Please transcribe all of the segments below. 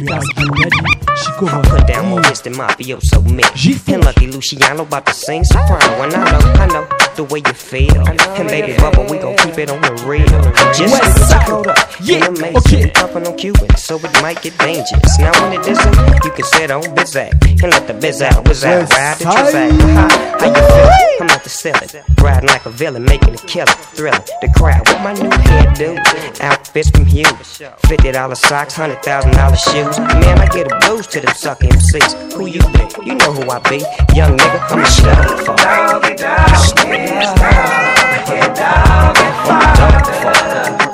guitar Chico Put down more than mafioso me. And Lucky Luciano about to sing soprano. And I know, I know the way you feel. And baby bubba, we gon' keep it on the real. Just West get Side. caught up. Yeah, in amazing. okay. Pumping on Cuban, so it might get dangerous. Now when it isn't, you can sit on Bizak and let the biz out, whiz out, ride the Side. transact. How, how you feel? I'm at the ceiling, riding like a villain, making a killer, thrilling. The crowd with my new hairdo, outfits from Hugh, fifty dollar socks, hundred thousand dollar shoes. Man, I get a boost to them sucker MCs. Who you be? You know who I be, young nigga. I'm a star for. Doggy dog, I'm a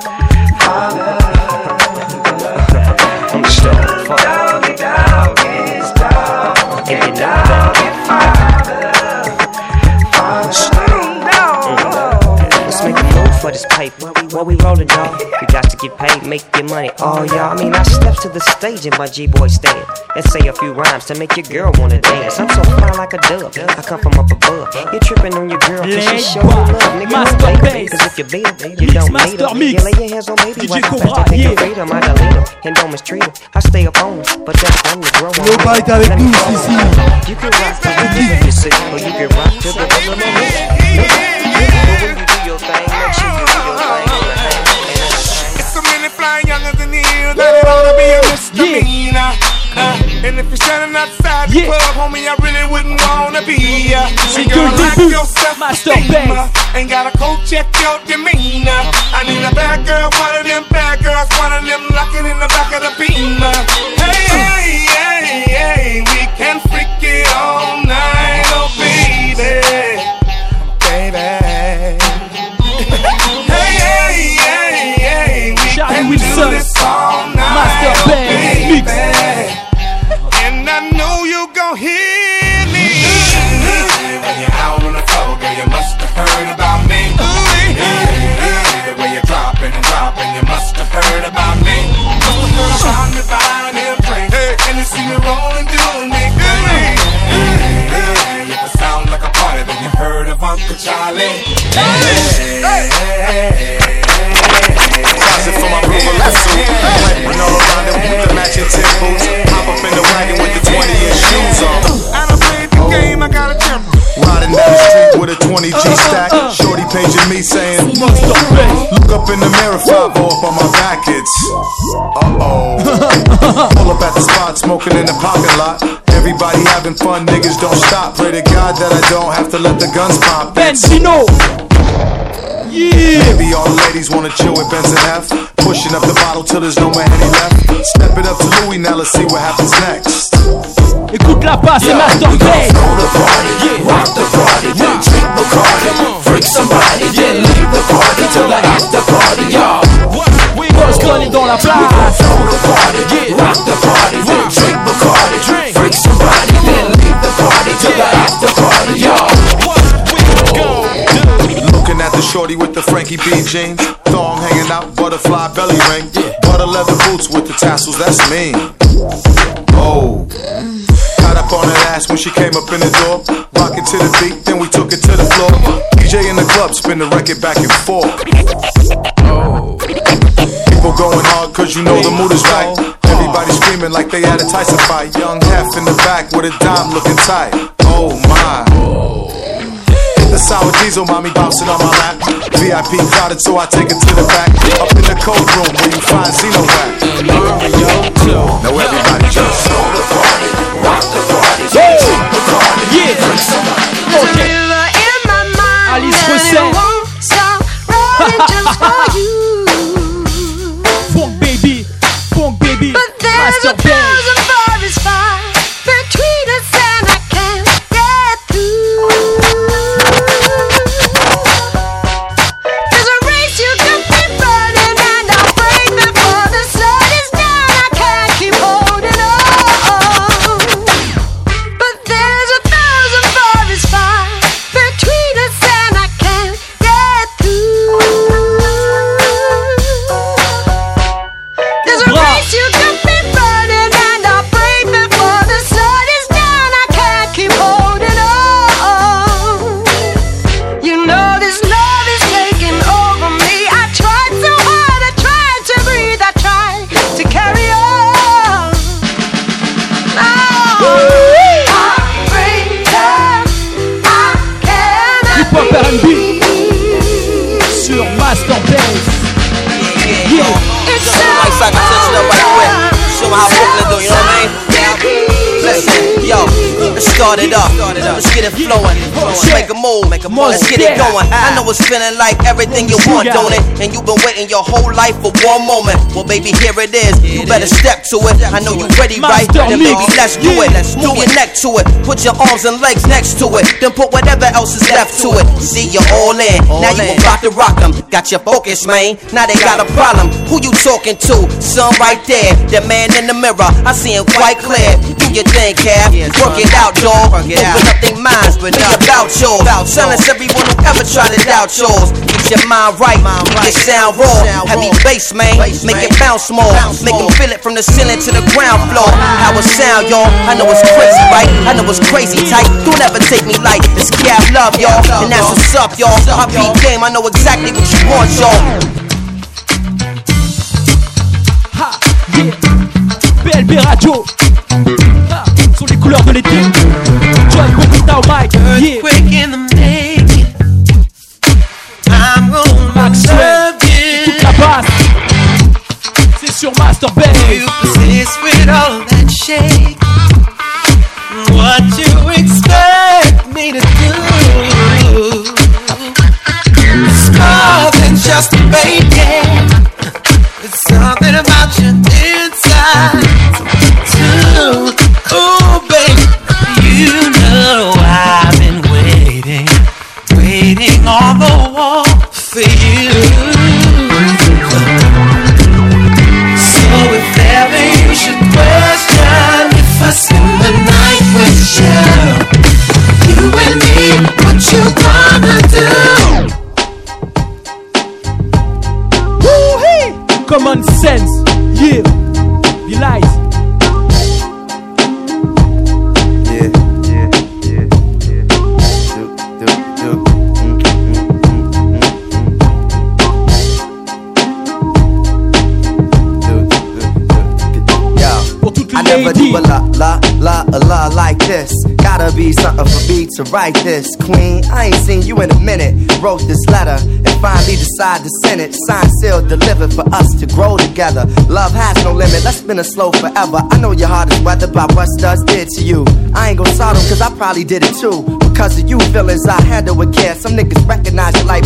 get paid, make your money. Oh, y'all. I mean, I step to the stage in my G-boy stand and say a few rhymes to make your girl wanna dance. I'm so fly like a dove. I come from up above. You tripping on your girl 'cause she showing love, nigga. Master. Bass. 'Cause if you beat her, you Mix don't need her. Mix. You lay your hands on baby, DJ how fast Cobra, yeah. freedom. I delete her and don't mistreat her. I stay up on her, but that's on the grow on me. est avec me nous, follow You can rock to the beat, you see, or you can rock to the rhythm of it. But when you do your thing, make sure you do your thing. Misdemeanor. Uh, and if you're standing outside the Yeah. club, homie, I really wouldn't wanna be ya. C'est Girl, que le like début. your Master self-esteem, uh, Ain't gotta coat check your demeanor. I need a bad girl, one of them bad girls, one of them locking in the back of the beamer. Hey, hey, hey, hey, we can freak it all night, oh baby, baby. Hey, hey, hey, hey, we Charlie can do this in the mirror, 5 up on my back. It's uh oh. Pull up at the spot, smoking in the parking lot. Everybody having fun, niggas don't stop. Pray to God that I don't have to let the guns pop. Benzino. Yeah. Maybe all the ladies wanna chill with Benz and F. Pushing up the bottle till there's no more any left. Step it up to Louis, now let's see what happens next. Écoute la basse, c'est Master Bass. Rock the party, then drink Bacardi. Freak somebody, then leave the party till the after party, y'all. Boston est dans la place. Throw the party, rock the party, then drink Bacardi. Freak somebody, then leave the party till the after party, y'all. Looking at the shorty with the Frankie B jeans. Thong hanging out, butterfly belly ring. Butter leather boots with the tassels, that's me. Oh. Got up on that ass when she came up in the door. Rockin' to the beat, then we took it to the floor. DJ in the club, spin the record back and forth. Oh. People going hard cause you know the mood is right. Everybody screaming like they had a Tyson fight. Young Hef in the back with a dime looking tight. Oh my. Sour diesel, mommy bouncing on my lap. VIP crowded, so I take it to the back. Up in the cold room where you find Zeno rap. Now everybody just throw the party, rock the party, drink the party. Yeah. Alice Hip Hop R&B sur Master Bass. Yeah. Like I touch it up right quick. Show how Brooklyn do, you know what I mean? Listen, yo, let's start it up. Let's get it flowing. Let's make a move. Let's get it going. I know it's feeling like everything you want, don't it? And you've been waiting your whole life for one moment. Well, baby, here it is. You better step to it. I know you ready, right? Then baby, let's do it. Let's Move your neck to it. Put your arms and legs next to it. Then put whatever else is left to it. See, you're all in. Now you about to rock them. Got your focus, man. Now they got a problem. Who you talking to? Son right there. The man in the mirror. I see him quite clear. Do your thing, Cap. Work it out, dog. Open up their minds. but Think about yours. Silence everyone who ever tried to doubt yours. Get your mind right. Make it sound raw. Heavy bass, man. Make it bounce more. Make them feel it from the ceiling to the ground floor. How it sound, y'all. I know it's crazy, right? I know it's crazy tight. Don't ever take me light. It's Cap love, y'all. And that's what's up, y'all. My beat game, I know exactly what you want, y'all. Ha, yeah. BLB Radio. Ha, sont les couleurs de l'été. John Bogota au mic. Yeah. Quick in the making. I'm gonna Maxwell. love you. Toute la basse. C'est sur Master Bass. You persist with all that shake. What Common sense. Yeah. Be light. Yeah, yeah, yeah, yeah. Do, do, do. Mm, mm, mm, mm, mm. Do, do, do. Yo. I never do a la la la a la like this. Gotta be something for me to write this, Queen. I ain't seen you in a minute. Wrote this letter and finally decided to send it. Signed, sealed, delivered for us to grow together. Love has no limit. Let's spin it slow forever. I know your heart is weathered by what studs did to you. I ain't gon' solve them cause I probably did it too. Because of you feelings I handle with care. Some niggas recognize your light,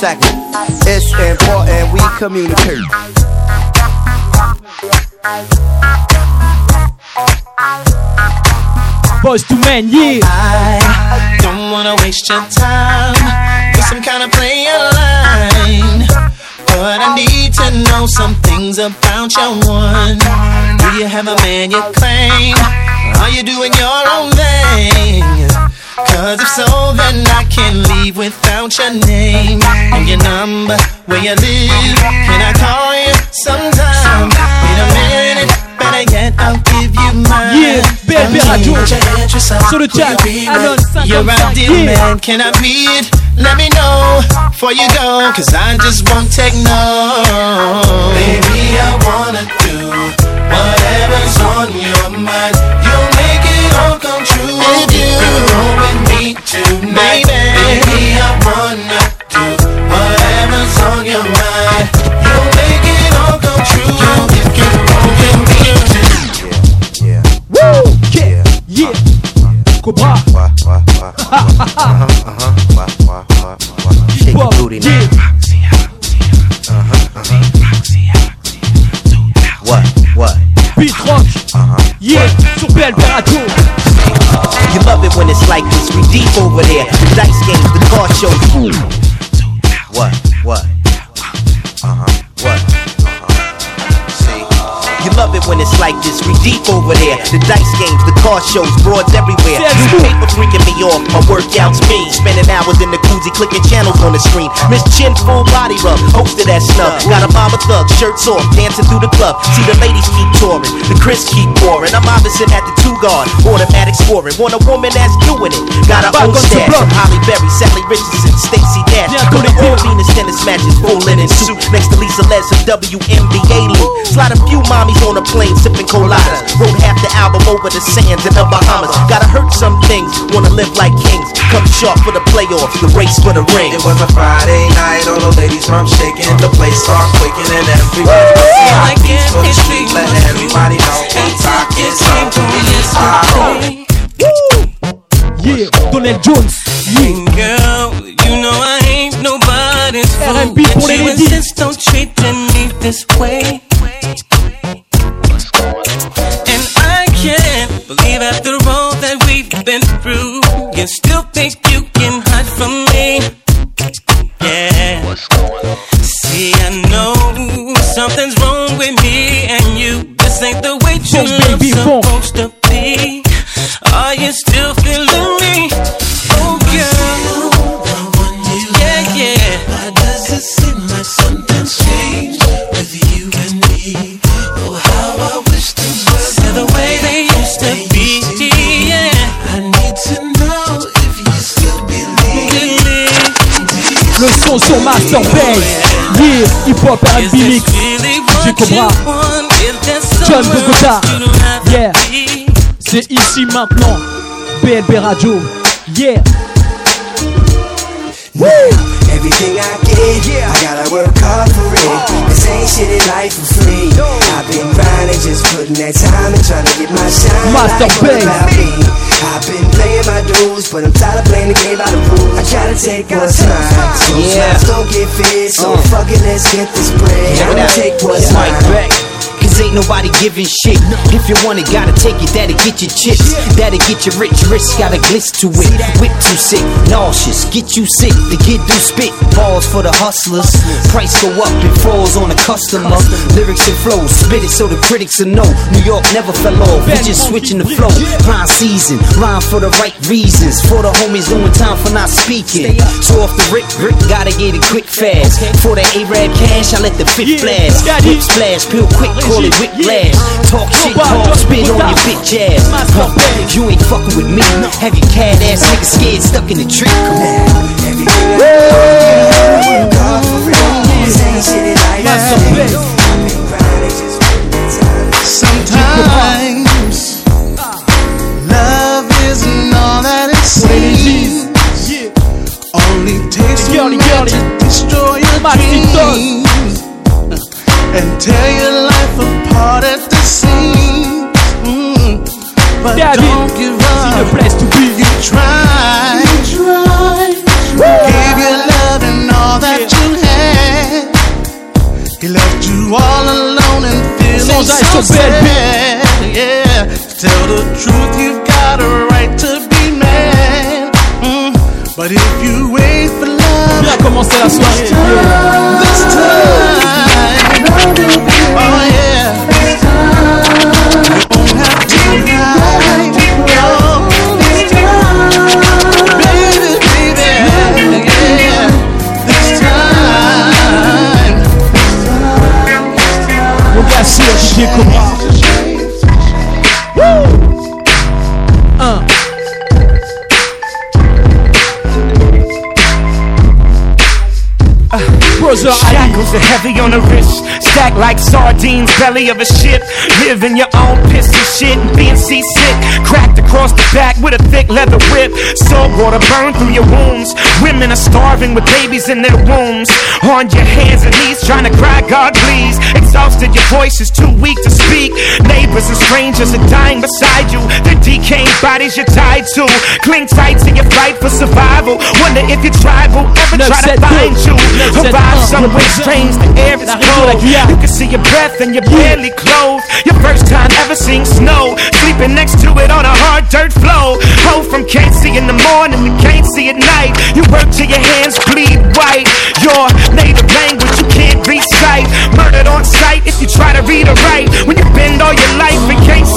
Second. It's important we communicate. Boyz II Men, yeah. I don't wanna waste your time with some kind of playing line. But I need to know some things about your one. Do you have a man you claim? Are you doing your own thing? Cause if so, then I can't leave without your name and your number, where you live. Can I call you sometime? Wait a minute, better yet, I'll give you mine. Yeah, BLB Radio. Sur le chat, Anon You're 55, out deal, yeah. man. Can I be it? Let me know before you go, cause I just won't take no. Baby, I wanna do whatever's on your mind. Ooh. It when it's like this. We deep over there. The dice games, the car shows, broads everywhere. New paper freaking me off. My workouts me. Spending hours in the koozie, clicking channels on the screen. Miss Chin, full body rub. To that snub. Got a mama thug, shirts off, dancing through the club. See the ladies keep touring, the Chris keep pouring. I'm opposite at the two guard, automatic scoring. Want a woman that's doing it. Got a own stash from Halle Berry, Salli Richardson, Stacey Dash. Go to all Venus tennis matches, full linen suit. Next to Lisa Les WNBA League. Slide a few mommies on a plane, sipping coladas. Wrote half the album over the sands in the Bahamas. Gotta hurt some things, wanna live like kings. Come sharp for the playoffs, the race for the ring. It was a Friday night, all the ladies from shaking. The place start quaking and everybody Master Bass. Yeah, hip hop R&B mix. DJ Cobra. John Bogota. Yeah. C'est ici maintenant. BLB Radio. Yeah. Everything I get, I gotta work hard for it. This ain't shit in life for free. I've been grinding, just putting that time and trying to get my shine. Master like? I've been playing my dues, but I'm tired of playing the game by the rules. I gotta take what's mine. Yeah. Don't get fit, so mm. fuck it, let's get this bread. I'ma take what's mine. back. Cause ain't nobody giving shit. If you want it, gotta take it. That'll get your chips. That'll get your rich wrist. Got a glitz to it. Whip too sick. Nauseous. Get you sick. The kid do spit. Balls for the hustlers. Price go up. It falls on the customer. Lyrics and flows. Spit it so the critics will know. New York never fell off. We just switching the flow. Rhyme season. Rhyme for the right reasons. For the homies doing time for not speaking. So off the rip, rip. Gotta get it quick fast. For the A-Rab cash, I let the fifth blast. Whip splash. Peel quick. Call it whiplash. Talk shit. Talk spit on your bitch ass. Huh. You ain't fucking with me. Have your cat ass nigga scared stuck in the tree. Come on. But if you wait for love, Bien commencer la soirée. Brother Ali. Shackles are heavy on the wrist, stacked like sardines, belly of a ship. Live in your own piss and shit and being seasick. Cracked across the back with a thick leather whip. Salt water burn through your wounds. Women are starving with babies in their wombs. On your hands and knees trying to cry, God please. Exhausted, your voice is too weak to speak. Neighbors and strangers are dying beside you. The decaying bodies you're tied to. Cling tight to your fight for survival. Wonder if your tribe will ever try to 972. find you. 971. Arrive Somewhere strange, the air is cold. You can see your breath and you're barely clothed. Your first time ever seeing snow. Sleeping next to it on a hard dirt floor. Ho from can't see in the morning to can't see at night. You work till your hands bleed white. Your native language you can't recite. Murdered on sight if you try to read or write. When you bend all your life and can't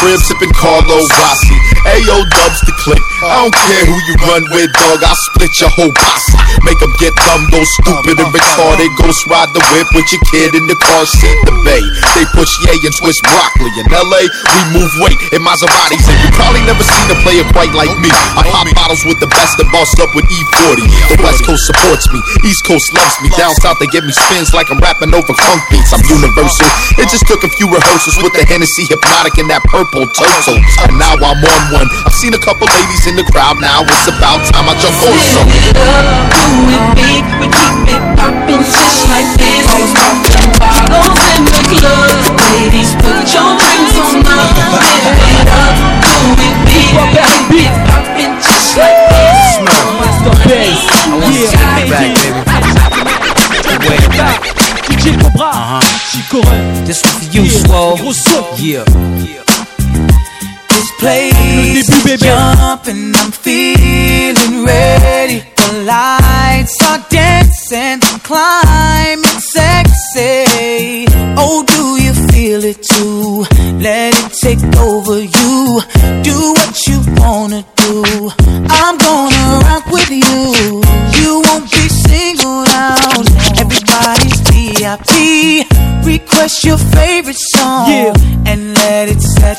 crib sipping Carlo Rossi. Ayo dubs the click. I don't care who you run with, dog. I'll split your whole posse. Make them get dumb, go stupid and retarded. Ghost ride the whip with your kid in the car seat. The bay. They push yay and twist broccoli. In LA, we move weight in Maseratis. And you probably never seen a player quite like me. I pop bottles with the best and bossed up with E40. The West Coast supports me. East Coast loves me. Down South, they give me spins like I'm rapping over funk beats. I'm universal. It just took a few rehearsals with the Hennessy Hypnotic and that purple Toto. And now I'm on one. I've seen a couple ladies in the crowd now. It's about time I jump on some. It up, do it big. We keep it poppin' just like this. Poppin' bottles in the club. Ladies, put your drinks on up. Live it up, do it big. Keep it poppin' just like this. Master Bass. Yeah. DJ Cobra. Chico Ren. This was for you, Yeah. Swole. Gros son. Yeah. This place jumping, I'm feeling ready. The lights are dancing, I'm climbing sexy. Oh, do you feel it too? Let it take over you. Do what you wanna do. I'm gonna rock with you. You won't be singled out. Everybody's VIP. Request your favorite song Yeah. and let it set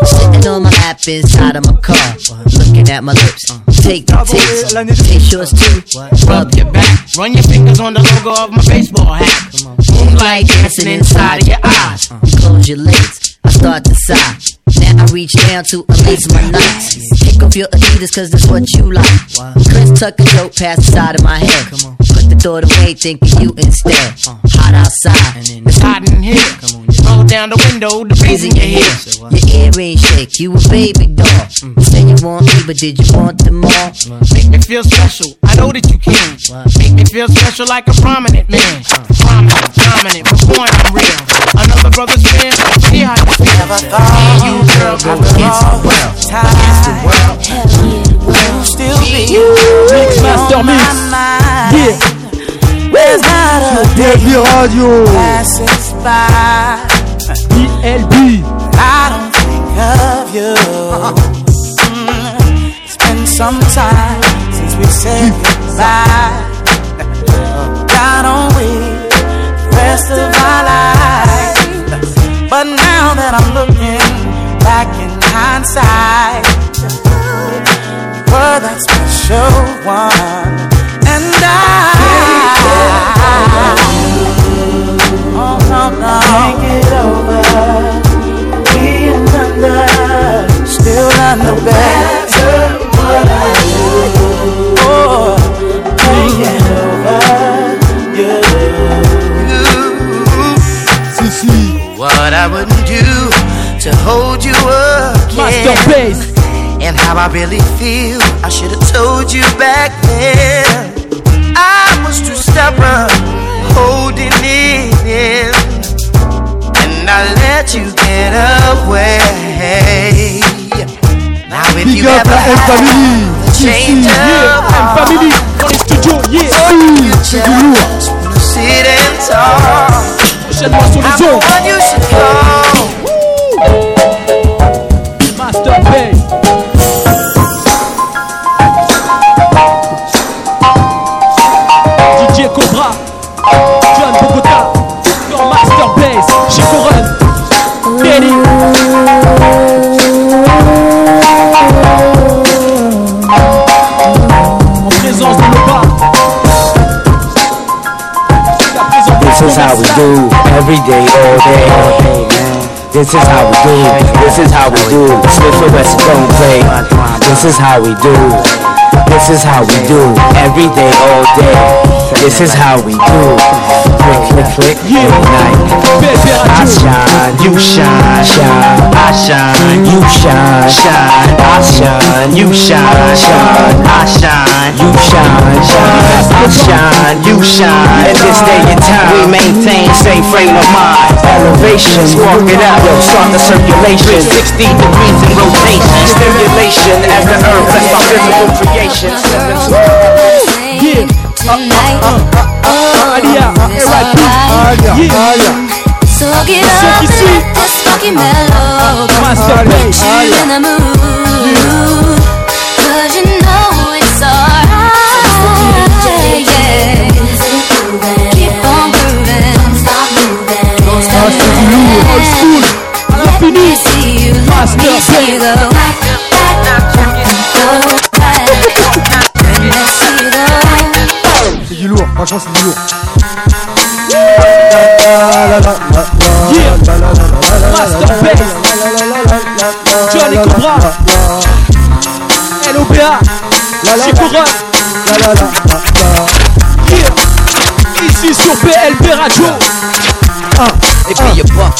Sitting on my lap inside of my car, uh, looking at my lips. Uh, take the taste, taste yours too. Rub your back. Run your fingers on the logo of my baseball hat. Moonlight dancing inside of your eyes. Uh. Close your lids, I start to sigh. Now I reach down to unlace my nights. Kick off your Adidas cause that's what you like. Chris tuck a joke past the side of my head. Put the thought away, thinking you instead. Uh, hot outside, It's hot in here. Come on, Roll down the window, the reason you're here. Your earring shake, you a baby doll. You say you want me, but did you want them all? Make me feel special. I know that you can. Make me feel special like a prominent man. Uh. Prominent, dominant, but born I'm real. Another brother's man. See how you feel. Never thought you girl go against the world. Against the world. You still be Mix Master on Mix. my mind. Yeah. There's not a BLB Radio. passes by. BLB. I don't think of you. Mm, It's been some time since we said goodbye. God only rest of our lives. But now that I'm looking back in hindsight, you were that special one, and I. Think it over. Being under, still on the better what I do. Oh, it over. You. What I wouldn't do to hold you again. Master Bass. And how I really feel. I should have told you back then. I was too stubborn, holding it in. And I let you get away. Now if Big you ever have a change Yeah, of M Family dans les studios. Yeah, oh, du lourd. just sit and talk. I'm the one you should call. Every day, all day, man. This is how we do. This is how we do. Smith don't play. This is how we do. This is how we do every day, all day. This is how we do. Click, click, click, night. I shine, you shine, shine. I shine, you shine, shine. I shine, you shine, shine. I shine, you shine, shine. I shine, you shine. In this day and time, we maintain same frame of mind. Elevation, spark it up, yo, start the circulation. 60 degrees in rotation. Stimulation as the earth, that's my physical creation. Yeah. Aaliyah, R.I.P. Yeah. So get up and let this funky mellow Master Get Bass. you in the mood Cause you know it's alright Yeah Keep on grooving Don't stop moving Don't stop Ah, c'est du lourd, old school. À Let me l'infini. see you, let Master me see you go Bass. back, back, go back Let me see you go C'est du lourd, franchement c'est du lourd.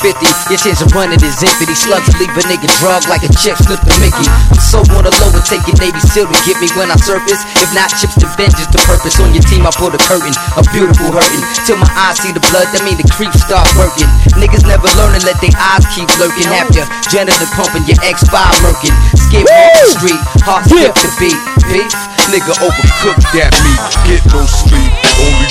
50, your chance of running is empty. These slugs leave a nigga drug like a check slip to Mickey. I'm so on the low, it take your Navy SEAL to get me when I surface. If not, chips to vengeance, the purpose on your team. I pull the curtain, a beautiful hurting. Till my eyes see the blood, that mean the creeps start working. Niggas never learn and let their eyes keep lurking. Have your adrenaline pumping, your X5 murking. Skip off the street, heart skip the beat. Beef, nigga overcooked that meat. Get no sleep, only